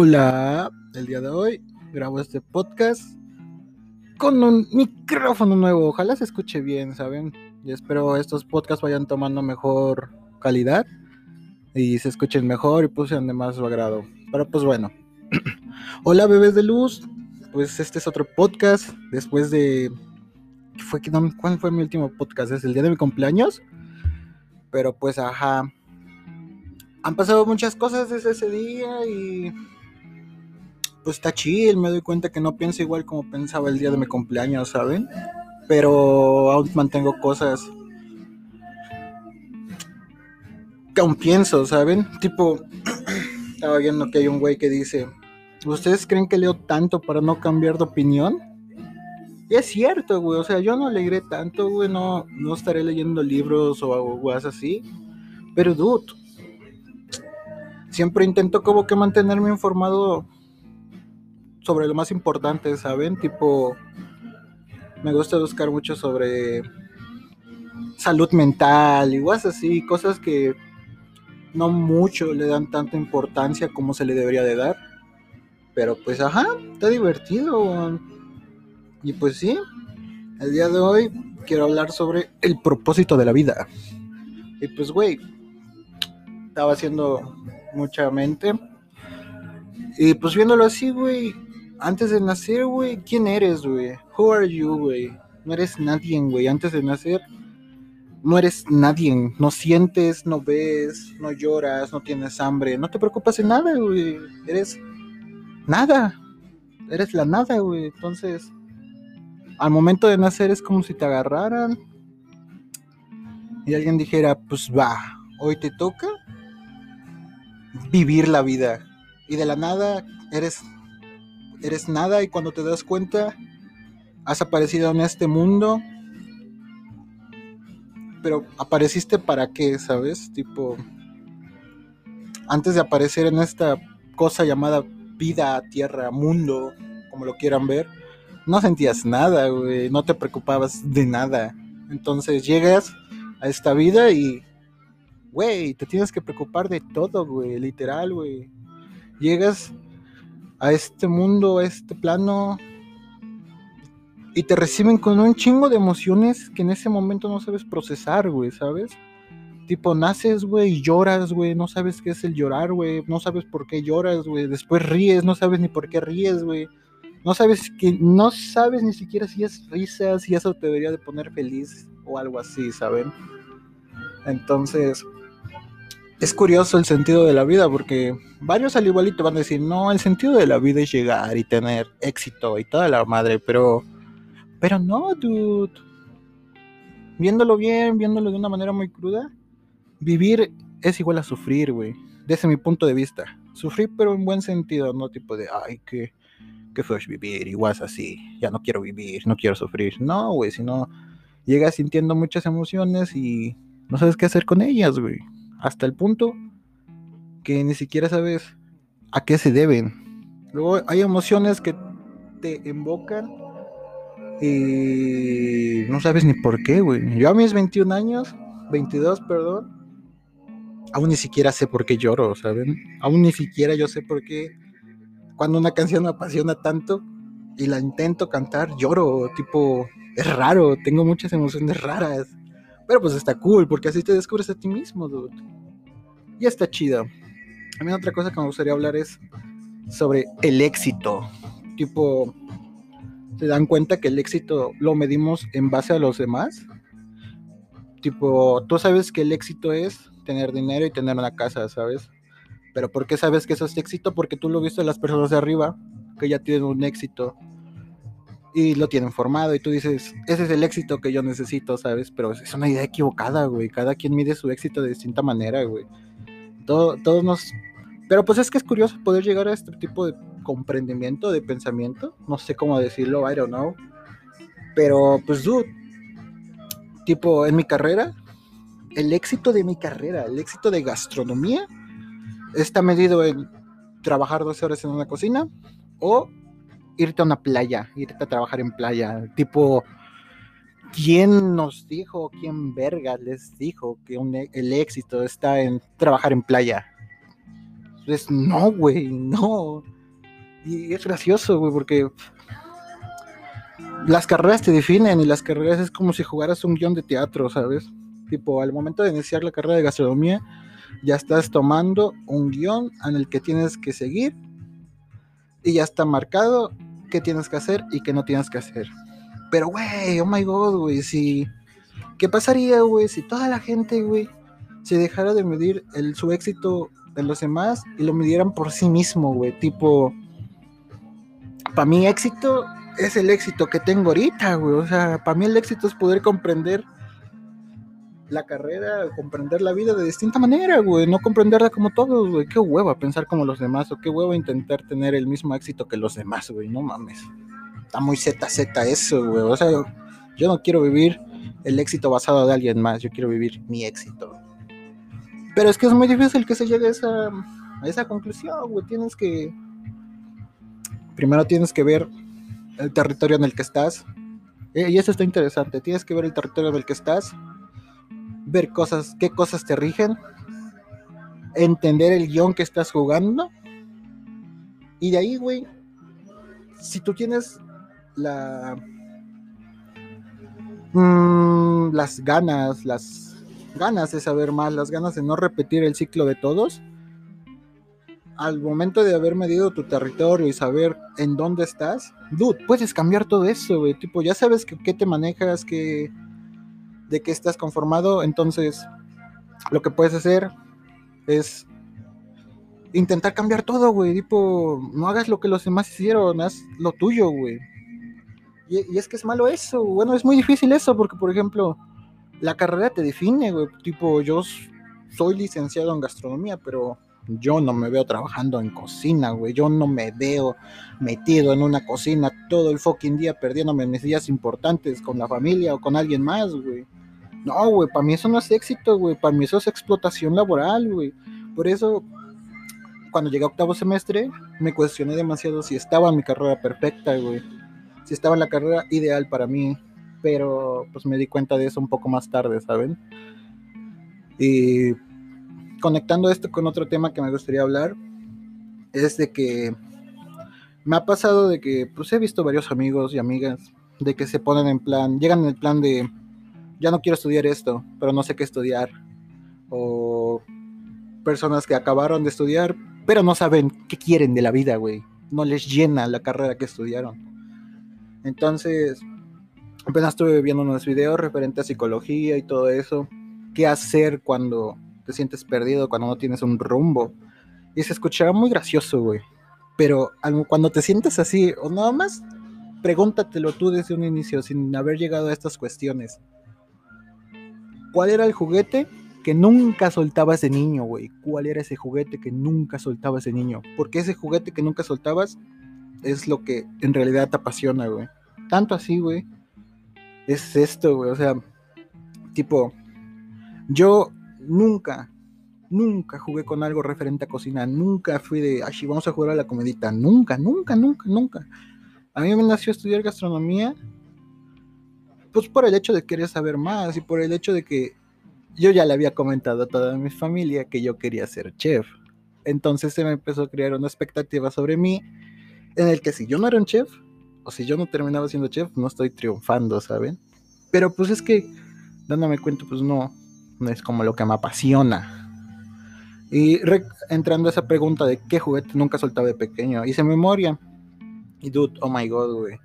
Hola, el día de hoy grabo este podcast con un micrófono nuevo. Ojalá se escuche bien, ¿saben? Y espero estos podcasts vayan tomando mejor calidad y se escuchen mejor y pues sean de más su agrado. Pero pues bueno. Hola, bebés de luz. Pues este es otro podcast después de. Fue, ¿Cuándo fue mi último podcast? Es el día de mi cumpleaños. Pero pues, ajá. Han pasado muchas cosas desde ese día y pues está chill, me doy cuenta que no pienso igual como pensaba el día de mi cumpleaños, ¿saben? Pero aún mantengo cosas que aún pienso, ¿saben? Tipo, estaba viendo que hay un güey que dice, ¿ustedes creen que leo tanto para no cambiar de opinión? Es cierto, güey, o sea, yo no leeré tanto, güey, no, no estaré leyendo libros o algo así, pero dude, siempre intento como que mantenerme informado sobre lo más importante, ¿saben? Tipo, me gusta buscar mucho sobre salud mental, igual así, cosas que no mucho le dan tanta importancia como se le debería de dar. Pero pues ajá, está divertido. Y pues sí, el día de hoy quiero hablar sobre el propósito de la vida. Y pues güey, estaba haciendo mucha mente. Y pues viéndolo así, güey, antes de nacer, güey, ¿quién eres, güey? Who are you, güey? No eres nadie, güey. Antes de nacer, no eres nadie. No sientes, no ves, no lloras, no tienes hambre. No te preocupas de nada, güey. Eres nada. Eres la nada, güey. Entonces, al momento de nacer es como si te agarraran y alguien dijera, pues va, hoy te toca vivir la vida. Y de la nada eres eres nada y cuando te das cuenta has aparecido en este mundo. Pero apareciste para qué, ¿sabes? Tipo, antes de aparecer en esta cosa llamada vida, tierra, mundo, como lo quieran ver, no sentías nada, güey, no te preocupabas de nada. Entonces llegas a esta vida y, güey, te tienes que preocupar de todo, güey, literal, güey. Llegas a este mundo, a este plano, y te reciben con un chingo de emociones que en ese momento no sabes procesar, güey, ¿sabes? Tipo, naces, güey, y lloras, güey, no sabes qué es el llorar, güey, no sabes por qué lloras, güey, después ríes, no sabes ni por qué ríes, güey. No sabes que no sabes ni siquiera si es risa, si eso te debería de poner feliz o algo así, ¿saben? Entonces, es curioso el sentido de la vida porque varios al igualito van a decir, no, el sentido de la vida es llegar y tener éxito y toda la madre, pero, pero no, dude. Viéndolo bien, viéndolo de una manera muy cruda, vivir es igual a sufrir, güey. Desde mi punto de vista. Sufrir, pero en buen sentido, no tipo de, ay, qué, qué fue vivir, igual es así, ya no quiero vivir, no quiero sufrir. No, güey, sino llegas sintiendo muchas emociones y no sabes qué hacer con ellas, güey hasta el punto que ni siquiera sabes a qué se deben. Luego hay emociones que te invocan y no sabes ni por qué, güey. Yo a mis 21 años, 22, perdón, aún ni siquiera sé por qué lloro, ¿saben? Aún ni siquiera yo sé por qué cuando una canción me apasiona tanto y la intento cantar, lloro, tipo, es raro, tengo muchas emociones raras. Pero pues está cool, porque así te descubres a ti mismo, dude. Y está chido. A mí otra cosa que me gustaría hablar es sobre el éxito. Tipo, ¿se dan cuenta que el éxito lo medimos en base a los demás? Tipo, tú sabes que el éxito es tener dinero y tener una casa, ¿sabes? Pero ¿por qué sabes que eso es éxito? Porque tú lo viste en las personas de arriba, que ya tienen un éxito y lo tienen formado y tú dices, ese es el éxito que yo necesito, ¿sabes? Pero es una idea equivocada, güey. Cada quien mide su éxito de distinta manera, güey. Todo, todos nos... Pero pues es que es curioso poder llegar a este tipo de comprendimiento, de pensamiento. No sé cómo decirlo, I don't know. Pero pues, dude, tipo, en mi carrera, el éxito de mi carrera, el éxito de gastronomía, está medido en trabajar 12 horas en una cocina o irte a una playa, irte a trabajar en playa. Tipo, ¿quién nos dijo, quién verga les dijo que e, el éxito está en trabajar en playa? Es no, güey, no. Y es gracioso, güey, porque las carreras te definen y las carreras es como si jugaras un guion de teatro, ¿sabes? Tipo, al momento de iniciar la carrera de gastronomía, ya estás tomando un guion en el que tienes que seguir y ya está marcado qué tienes que hacer y qué no tienes que hacer. Pero, güey, oh my god, güey, si... ¿Qué pasaría, güey, si toda la gente, güey, se dejara de medir el, su éxito de los demás y lo midieran por sí mismo, güey? Tipo, para mí éxito es el éxito que tengo ahorita, güey. O sea, para mí el éxito es poder comprender la carrera, comprender la vida de distinta manera, güey. No comprenderla como todos, güey. Qué hueva pensar como los demás o qué hueva intentar tener el mismo éxito que los demás, güey. No mames. Está muy ZZ eso, güey. O sea, yo no quiero vivir el éxito basado de alguien más. Yo quiero vivir mi éxito. Pero es que es muy difícil que se llegue a esa, a esa conclusión, güey. Tienes que. Primero tienes que ver el territorio en el que estás. Eh, y eso está interesante. Tienes que ver el territorio en el que estás, ver cosas, qué cosas te rigen, entender el guion que estás jugando. Y de ahí, güey, si tú tienes la mm, las ganas, las ganas de saber más, las ganas de no repetir el ciclo de todos, al momento de haber medido tu territorio y saber en dónde estás, dude, puedes cambiar todo eso, güey. Tipo, ya sabes que, qué te manejas, que, de qué estás conformado. Entonces, lo que puedes hacer es intentar cambiar todo, güey. Tipo, no hagas lo que los demás hicieron, haz lo tuyo, güey. Y, es que es malo eso. Bueno, es muy difícil eso, porque, por ejemplo, la carrera te define, güey. Tipo, yo soy licenciado en gastronomía, pero yo no me veo trabajando en cocina, güey. Yo no me veo metido en una cocina todo el fucking día perdiéndome mis días importantes con la familia o con alguien más, güey. No, güey, para mí eso no es éxito, güey. Para mí eso es explotación laboral, güey. Por eso, cuando llegué a octavo semestre, me cuestioné demasiado si estaba en mi carrera perfecta, güey. Si estaba en la carrera ideal para mí. Pero, pues me di cuenta de eso un poco más tarde, ¿saben? Y conectando esto con otro tema que me gustaría hablar, es de que me ha pasado de que pues he visto varios amigos y amigas de que se ponen en plan, llegan en el plan de ya no quiero estudiar esto, pero no sé qué estudiar. O personas que acabaron de estudiar, pero no saben qué quieren de la vida, güey. No les llena la carrera que estudiaron. Entonces, apenas estuve viendo unos videos referentes a psicología y todo eso. ¿Qué hacer cuando te sientes perdido, cuando no tienes un rumbo. Y se escuchaba muy gracioso, güey. Pero cuando te sientes así, o nada más, pregúntatelo tú desde un inicio, sin haber llegado a estas cuestiones. ¿Cuál era el juguete que nunca soltabas de niño, güey? ¿Cuál era ese juguete que nunca soltabas de niño? Porque ese juguete que nunca soltabas es lo que en realidad te apasiona, güey. Tanto así, güey. Es esto, güey. O sea, tipo, yo nunca, nunca jugué con algo referente a cocina, nunca fui de, ay, vamos a jugar a la comedita, nunca, nunca, nunca, nunca. A mí me nació estudiar gastronomía, pues por el hecho de querer saber más y por el hecho de que yo ya le había comentado a toda mi familia que yo quería ser chef. Entonces se me empezó a crear una expectativa sobre mí en el que si yo no era un chef, o si yo no terminaba siendo chef, no estoy triunfando, ¿saben? Pero pues es que, dándome cuenta, pues no, es como lo que me apasiona. Y entrando a esa pregunta de qué juguete nunca soltaba de pequeño, hice memoria. Y dude, oh my god, güey.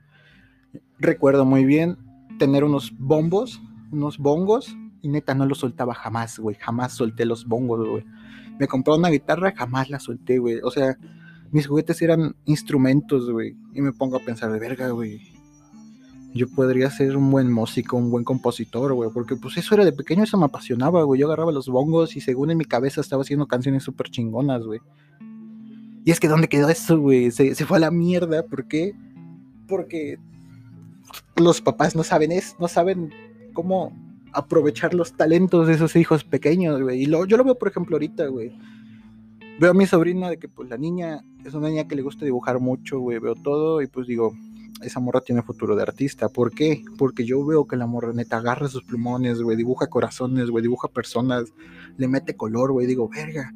Recuerdo muy bien tener unos bombos, unos bongos, y neta no los soltaba jamás, güey. Jamás solté los bongos, güey. Me compré una guitarra, jamás la solté, güey. O sea, mis juguetes eran instrumentos, güey. Y me pongo a pensar de verga, güey yo podría ser un buen músico, un buen compositor, güey, porque pues eso era de pequeño, eso me apasionaba, güey. Yo agarraba los bongos y según en mi cabeza estaba haciendo canciones súper chingonas, güey. Y es que ¿dónde quedó eso, güey? Se, fue a la mierda, ¿por qué? Porque los papás no saben es, no saben cómo aprovechar los talentos de esos hijos pequeños, güey. Y lo, yo lo veo, por ejemplo, ahorita, güey. Veo a mi sobrina de que pues la niña es una niña que le gusta dibujar mucho, güey. Veo todo y pues digo, esa morra tiene futuro de artista. ¿Por qué? Porque yo veo que la morra neta agarra sus plumones, güey, dibuja corazones, güey, dibuja personas, le mete color, güey, digo, verga.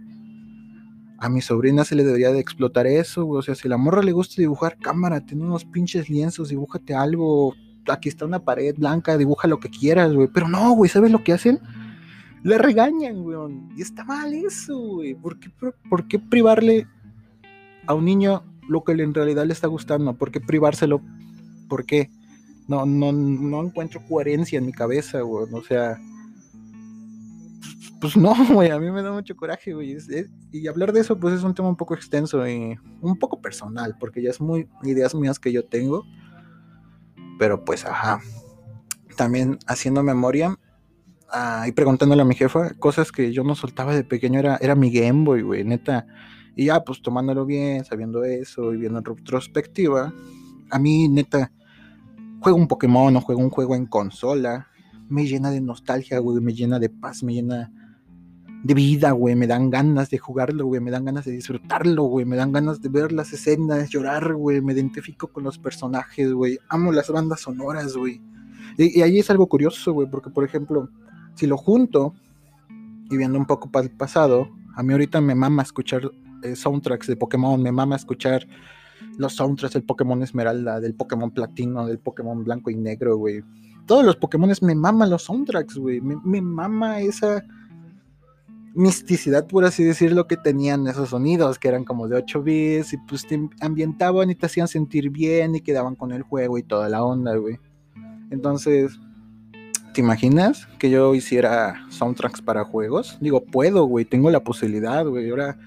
A mi sobrina se le debería de explotar eso, güey. O sea, si la morra le gusta dibujar, cámara, tiene unos pinches lienzos, dibújate algo. Aquí está una pared blanca, dibuja lo que quieras, güey. Pero no, güey, ¿sabes lo que hacen? Le regañan, güey. Y está mal eso, güey. ¿Por qué, ¿Por qué privarle a un niño lo que en realidad le está gustando? ¿Por qué privárselo? ¿Por qué? No, no, no encuentro coherencia en mi cabeza, güey. O sea, pues no, güey, a mí me da mucho coraje, güey. y hablar de eso, pues es un tema un poco extenso y un poco personal, porque ya es muy ideas mías que yo tengo. Pero pues, ajá. También haciendo memoria y preguntándole a mi jefa, cosas que yo no soltaba de pequeño era, era mi Game Boy, güey, neta. Y ya, pues tomándolo bien, sabiendo eso y viendo en retrospectiva, a mí, neta, juego un Pokémon o juego un juego en consola, me llena de nostalgia, güey, me llena de paz, me llena de vida, güey. Me dan ganas de jugarlo, güey. Me dan ganas de disfrutarlo, güey. Me dan ganas de ver las escenas, llorar, güey. Me identifico con los personajes, güey. Amo las bandas sonoras, güey. Y, ahí es algo curioso, güey, porque, por ejemplo, si lo junto y viendo un poco para el pasado, a mí ahorita me mama escuchar eh, soundtracks de Pokémon, me mama escuchar los soundtracks del Pokémon Esmeralda, del Pokémon Platino, del Pokémon Blanco y Negro, güey. Todos los Pokémon me maman los soundtracks, güey. Me mama esa misticidad, por así decirlo, que tenían esos sonidos, que eran como de 8 bits, y pues te ambientaban y te hacían sentir bien y quedaban con el juego y toda la onda, güey. Entonces, ¿te imaginas que yo hiciera soundtracks para juegos? Digo, puedo, güey, tengo la posibilidad, güey. Ahora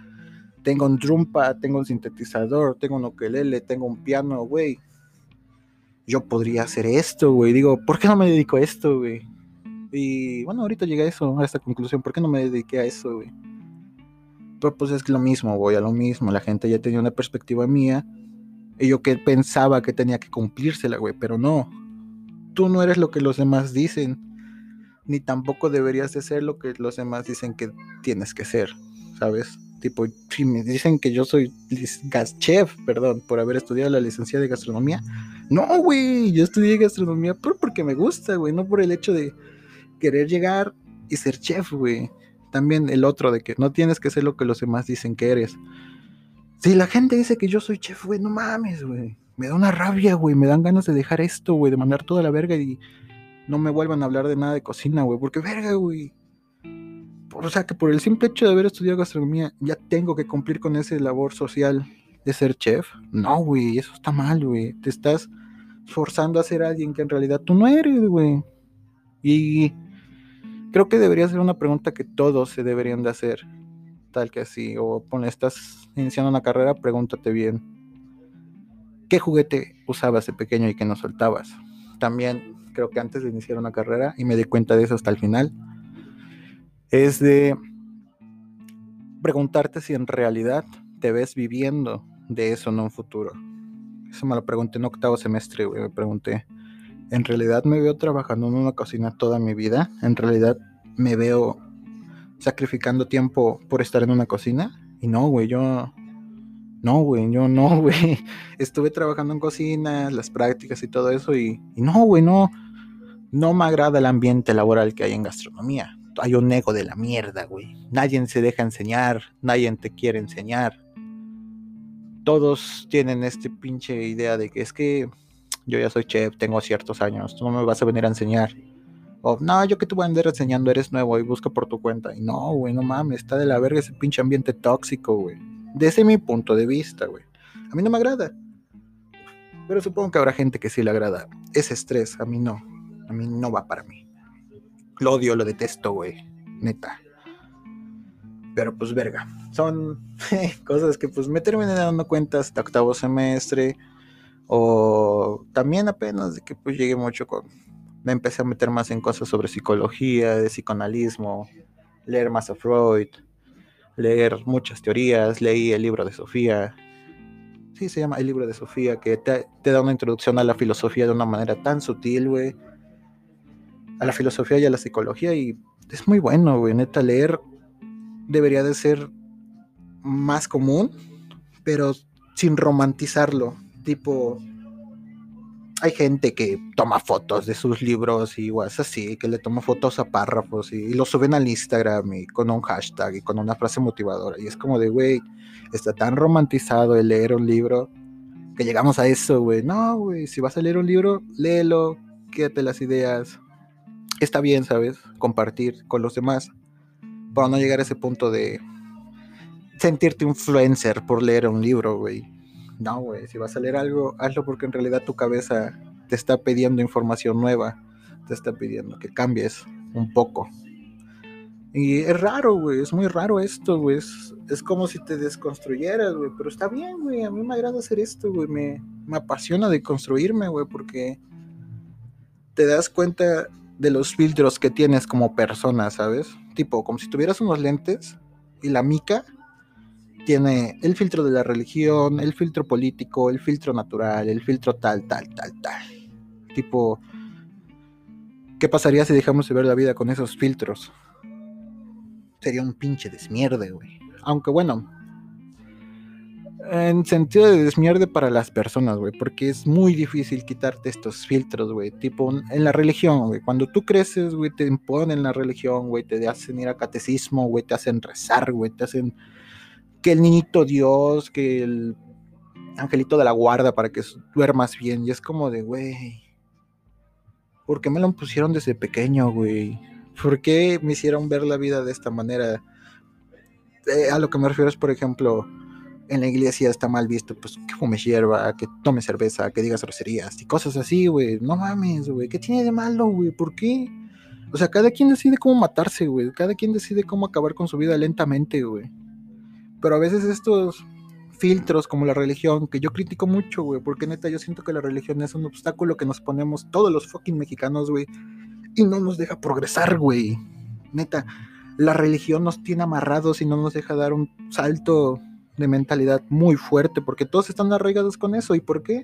tengo un drumpa, tengo un sintetizador, tengo un ukelele, tengo un piano, güey. Yo podría hacer esto, güey. Digo, ¿por qué no me dedico a esto, güey? Y bueno, ahorita llegué a eso, a esta conclusión. ¿Por qué no me dediqué a eso, güey? Pero pues es lo mismo, voy a lo mismo. La gente ya tenía una perspectiva mía. Y yo que pensaba que tenía que cumplírsela, güey. Pero no. Tú no eres lo que los demás dicen. Ni tampoco deberías de ser lo que los demás dicen que tienes que ser. ¿Sabes? Tipo, si me dicen que yo soy chef, perdón, por haber estudiado la licenciada de gastronomía. No, güey, yo estudié gastronomía porque me gusta, güey, no por el hecho de querer llegar y ser chef, güey. También el otro de que no tienes que ser lo que los demás dicen que eres. Si la gente dice que yo soy chef, güey, no mames, güey. Me da una rabia, güey. Me dan ganas de dejar esto, güey, de mandar toda la verga y no me vuelvan a hablar de nada de cocina, güey. Porque verga, güey. O sea, que por el simple hecho de haber estudiado gastronomía, ya tengo que cumplir con ese labor social de ser chef. No, güey, eso está mal, güey. Te estás forzando a ser alguien que en realidad tú no eres, güey. Y creo que debería ser una pregunta que todos se deberían de hacer. Tal que así, o pone, estás iniciando una carrera, pregúntate bien. ¿Qué juguete usabas de pequeño y que no soltabas? También creo que antes de iniciar una carrera, y me di cuenta de eso hasta el final, es de preguntarte si en realidad te ves viviendo de eso en un futuro. Eso me lo pregunté en octavo semestre, güey. Me pregunté, ¿en realidad me veo trabajando en una cocina toda mi vida? ¿En realidad me veo sacrificando tiempo por estar en una cocina. Y no, güey, yo... No, güey, yo no, güey. Estuve trabajando en cocina, las prácticas y todo eso y, y no, güey, no. No me agrada el ambiente laboral que hay en gastronomía. Hay un ego de la mierda, güey. Nadie se deja enseñar, nadie te quiere enseñar. Todos tienen este pinche idea de que es que yo ya soy chef, tengo ciertos años, tú no me vas a venir a enseñar. O, no, yo que te voy a andar enseñando, eres nuevo y busca por tu cuenta. Y no, güey, no mames, está de la verga ese pinche ambiente tóxico, güey. Desde mi punto de vista, güey. A mí no me agrada. Pero supongo que habrá gente que sí le agrada. Ese estrés, a mí no. A mí no va para mí. Lo odio, lo detesto, güey. Neta. Pero pues verga. Son cosas que pues me terminé dando cuenta hasta octavo semestre. O también apenas de que pues llegué mucho con me empecé a meter más en cosas sobre psicología, de psicoanalismo, leer más a Freud, leer muchas teorías, leí el libro de Sofía. Sí, se llama el libro de Sofía, que te, da una introducción a la filosofía de una manera tan sutil, güey. A la filosofía y a la psicología, y es muy bueno, güey. Neta, leer debería de ser más común, pero sin romantizarlo. Tipo, hay gente que toma fotos de sus libros y es así, que le toma fotos a párrafos y, y, lo suben al Instagram y con un hashtag y con una frase motivadora. Y es como de, güey, está tan romantizado el leer un libro que llegamos a eso, güey. No, güey, si vas a leer un libro, léelo, quédate las ideas. Está bien, ¿sabes? Compartir con los demás para no llegar a ese punto de sentirte influencer por leer un libro, güey. No, güey, si vas a leer algo, hazlo porque en realidad tu cabeza te está pidiendo información nueva, te está pidiendo que cambies un poco. Y es raro, güey, es muy raro esto, güey. Es, como si te desconstruyeras, güey. Pero está bien, güey. A mí me agrada hacer esto, güey. Me, me apasiona de construirme, güey, porque te das cuenta de los filtros que tienes como persona, ¿sabes? Tipo, como si tuvieras unos lentes y la mica tiene el filtro de la religión, el filtro político, el filtro natural, el filtro tal, tal, tal, tal. Tipo, ¿qué pasaría si dejamos de ver la vida con esos filtros? Sería un pinche desmierde, güey. Aunque bueno, en sentido de desmierde para las personas, güey, porque es muy difícil quitarte estos filtros, güey, tipo en la religión, güey, cuando tú creces, güey, te imponen la religión, güey, te hacen ir a catecismo, güey, te hacen rezar, güey, te hacen que el niñito Dios, que el angelito de la guarda para que duermas bien, y es como de, güey, ¿por qué me lo pusieron desde pequeño, güey? ¿Por qué me hicieron ver la vida de esta manera? Eh, a lo que me refiero es, por ejemplo, en la iglesia está mal visto, pues que fume hierba, que tome cerveza, que digas groserías y cosas así, güey. No mames, güey. ¿Qué tiene de malo, güey? ¿Por qué? O sea, cada quien decide cómo matarse, güey. Cada quien decide cómo acabar con su vida lentamente, güey. Pero a veces estos filtros como la religión, que yo critico mucho, güey, porque neta yo siento que la religión es un obstáculo que nos ponemos todos los fucking mexicanos, güey, y no nos deja progresar, güey. Neta, la religión nos tiene amarrados y no nos deja dar un salto de mentalidad muy fuerte, porque todos están arraigados con eso. ¿Y por qué?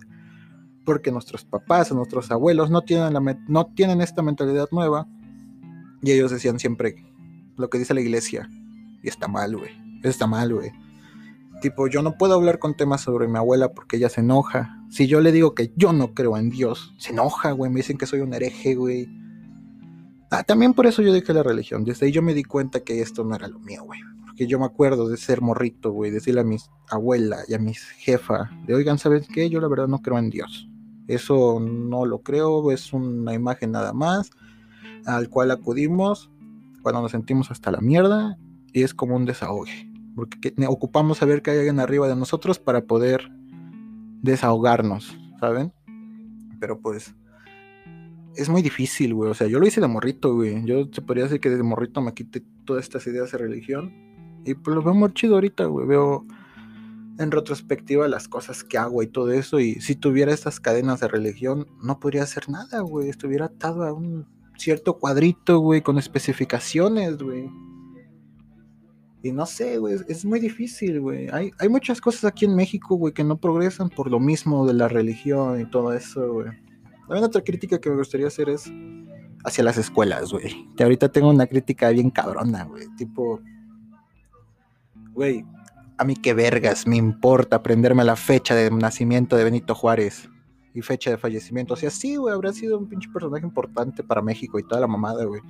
Porque nuestros papás nuestros abuelos no tienen, la no tienen esta mentalidad nueva y ellos decían siempre lo que dice la iglesia. Y está mal, güey. Está mal, güey. Tipo, yo no puedo hablar con temas sobre mi abuela porque ella se enoja. Si yo le digo que yo no creo en Dios, se enoja, güey. Me dicen que soy un hereje, güey. Ah, también por eso yo dejé la religión. Desde ahí yo me di cuenta que esto no era lo mío, güey que yo me acuerdo de ser morrito, güey, decirle a mi abuela y a mi jefa, de oigan, ¿sabes qué? Yo la verdad no creo en Dios. Eso no lo creo, es una imagen nada más al cual acudimos cuando nos sentimos hasta la mierda y es como un desahogue, porque ocupamos saber que hay alguien arriba de nosotros para poder desahogarnos, ¿saben? Pero pues es muy difícil, güey. O sea, yo lo hice de morrito, güey. Yo se podría decir que de morrito me quité todas estas ideas de religión. Y pues lo veo muy chido ahorita, güey. Veo en retrospectiva las cosas que hago y todo eso. Y si tuviera estas cadenas de religión, no podría hacer nada, güey. Estuviera atado a un cierto cuadrito, güey, con especificaciones, güey. No sé, güey, es muy difícil, güey. Hay, hay muchas cosas aquí en México, güey, que no progresan por lo mismo de la religión y todo eso, güey. También otra crítica que me gustaría hacer es hacia las escuelas, güey. Que ahorita tengo una crítica bien cabrona, güey. Tipo, güey, a mí qué vergas me importa aprenderme la fecha de nacimiento de Benito Juárez y fecha de fallecimiento. O sea, sí, güey, habrá sido un pinche personaje importante para México y toda la mamada, güey.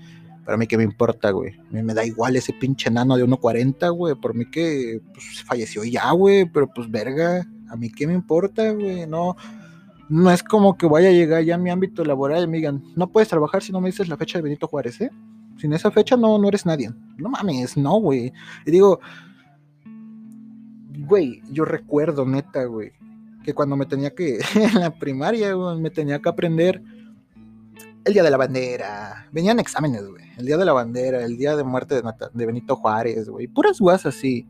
Para mí qué me importa, güey. A mí me da igual ese pinche nano de 1.40, güey. Por mí que pues, falleció ya, güey. Pero pues verga, a mí qué me importa, güey. No, no es como que vaya a llegar ya a mi ámbito laboral y me digan, no puedes trabajar si no me dices la fecha de Benito Juárez, ¿eh? Sin esa fecha no, no eres nadie. No mames, no, güey. Y digo, güey, yo recuerdo, neta, güey, que cuando me tenía que, en la primaria, güey, me tenía que aprender el día de la bandera. Venían exámenes, güey. El día de la bandera, el día de muerte de, de Benito Juárez, güey. Puras guas así.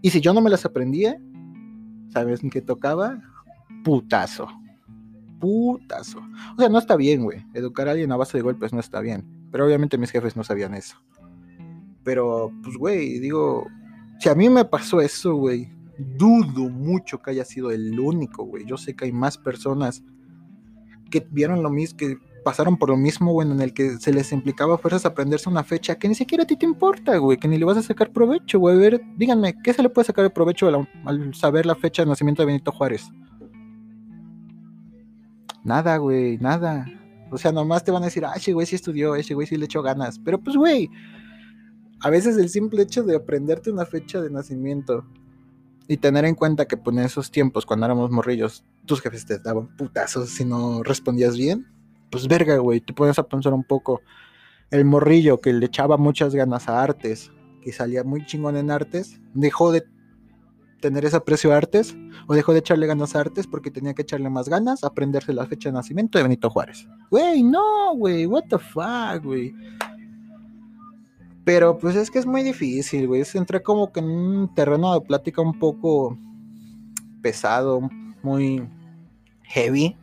Y si yo no me las aprendía, ¿sabes en qué tocaba? Putazo. Putazo. O sea, no está bien, güey. Educar a alguien a base de golpes no está bien. Pero obviamente mis jefes no sabían eso. Pero, pues, güey, digo, si a mí me pasó eso, güey, dudo mucho que haya sido el único, güey. Yo sé que hay más personas que vieron lo mismo, que pasaron por lo mismo, güey, en el que se les implicaba a fuerzas aprenderse una fecha que ni siquiera a ti te importa, güey, que ni le vas a sacar provecho, güey. A ver, díganme, ¿qué se le puede sacar de provecho al, saber la fecha de nacimiento de Benito Juárez? Nada, güey, nada. O sea, nomás te van a decir, ah, ese güey sí estudió, ese güey sí le echó ganas. Pero pues, güey, a veces el simple hecho de aprenderte una fecha de nacimiento y tener en cuenta que pues, en esos tiempos, cuando éramos morrillos, tus jefes te daban putazos si no respondías bien, pues verga, güey, te pones a pensar un poco. El morrillo que le echaba muchas ganas a artes, que salía muy chingón en artes, dejó de tener ese aprecio a artes o dejó de echarle ganas a artes porque tenía que echarle más ganas a aprenderse la fecha de nacimiento de Benito Juárez. Güey, no, güey, what the fuck, güey. Pero pues es que es muy difícil, güey. Entré como que en un terreno de plática un poco pesado, muy heavy,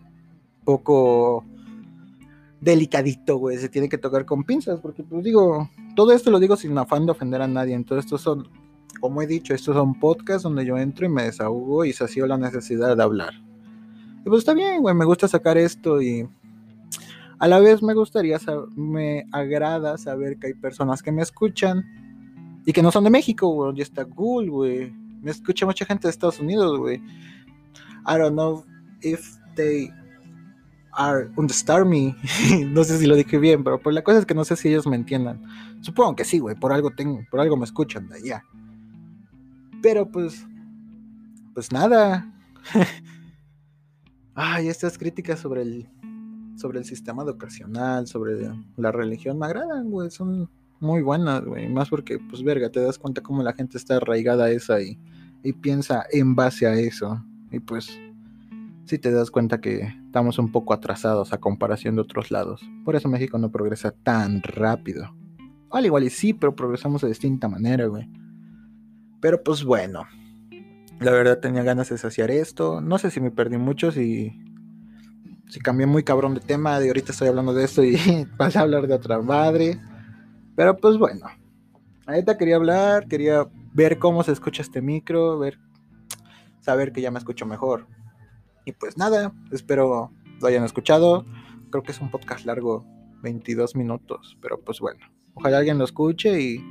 poco delicadito, güey. Se tiene que tocar con pinzas, porque pues digo, todo esto lo digo sin afán de ofender a nadie. Entonces, estos son, como he dicho, estos son podcasts donde yo entro y me desahogo y sido la necesidad de hablar. Y pues está bien, güey, me gusta sacar esto y a la vez me gustaría, me agrada saber que hay personas que me escuchan y que no son de México, güey. Y está cool, güey. Me escucha mucha gente de Estados Unidos, güey. I don't know if they are understand me. no sé si lo dije bien, pero pues la cosa es que no sé si ellos me entiendan. Supongo que sí, güey. Por algo tengo, por algo me escuchan de allá. Pero pues, pues nada. Ay, estas críticas sobre el sobre el sistema educacional, sobre la religión, me agradan, güey, son muy buenas, güey, más porque, pues, verga, te das cuenta cómo la gente está arraigada a esa y, y piensa en base a eso, y pues, sí te das cuenta que estamos un poco atrasados a comparación de otros lados, por eso México no progresa tan rápido. Al igual y sí, pero progresamos de distinta manera, güey. Pero pues bueno, la verdad tenía ganas de saciar esto. No sé si me perdí mucho, si si cambié muy cabrón de tema, de ahorita estoy hablando de esto y pasé a hablar de otra madre. Pero pues bueno, ahorita quería hablar, quería ver cómo se escucha este micro, ver, saber que ya me escucho mejor. Y pues nada, espero lo hayan escuchado. Creo que es un podcast largo, 22 minutos, pero pues bueno, ojalá alguien lo escuche y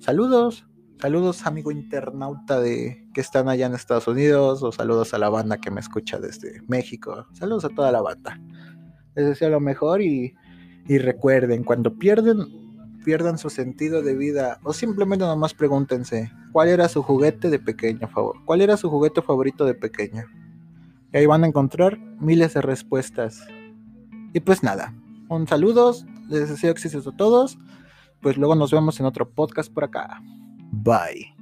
saludos. Saludos, amigo internauta de que están allá en Estados Unidos, o saludos a la banda que me escucha desde México. Saludos a toda la banda. Les deseo lo mejor y, y recuerden, cuando pierden, pierdan su sentido de vida, o simplemente nomás pregúntense, ¿cuál era su juguete de pequeño favor? ¿Cuál era su juguete favorito de pequeño? Y ahí van a encontrar miles de respuestas. Y pues nada, un saludos, les deseo éxitos a todos. Pues luego nos vemos en otro podcast por acá. Bye.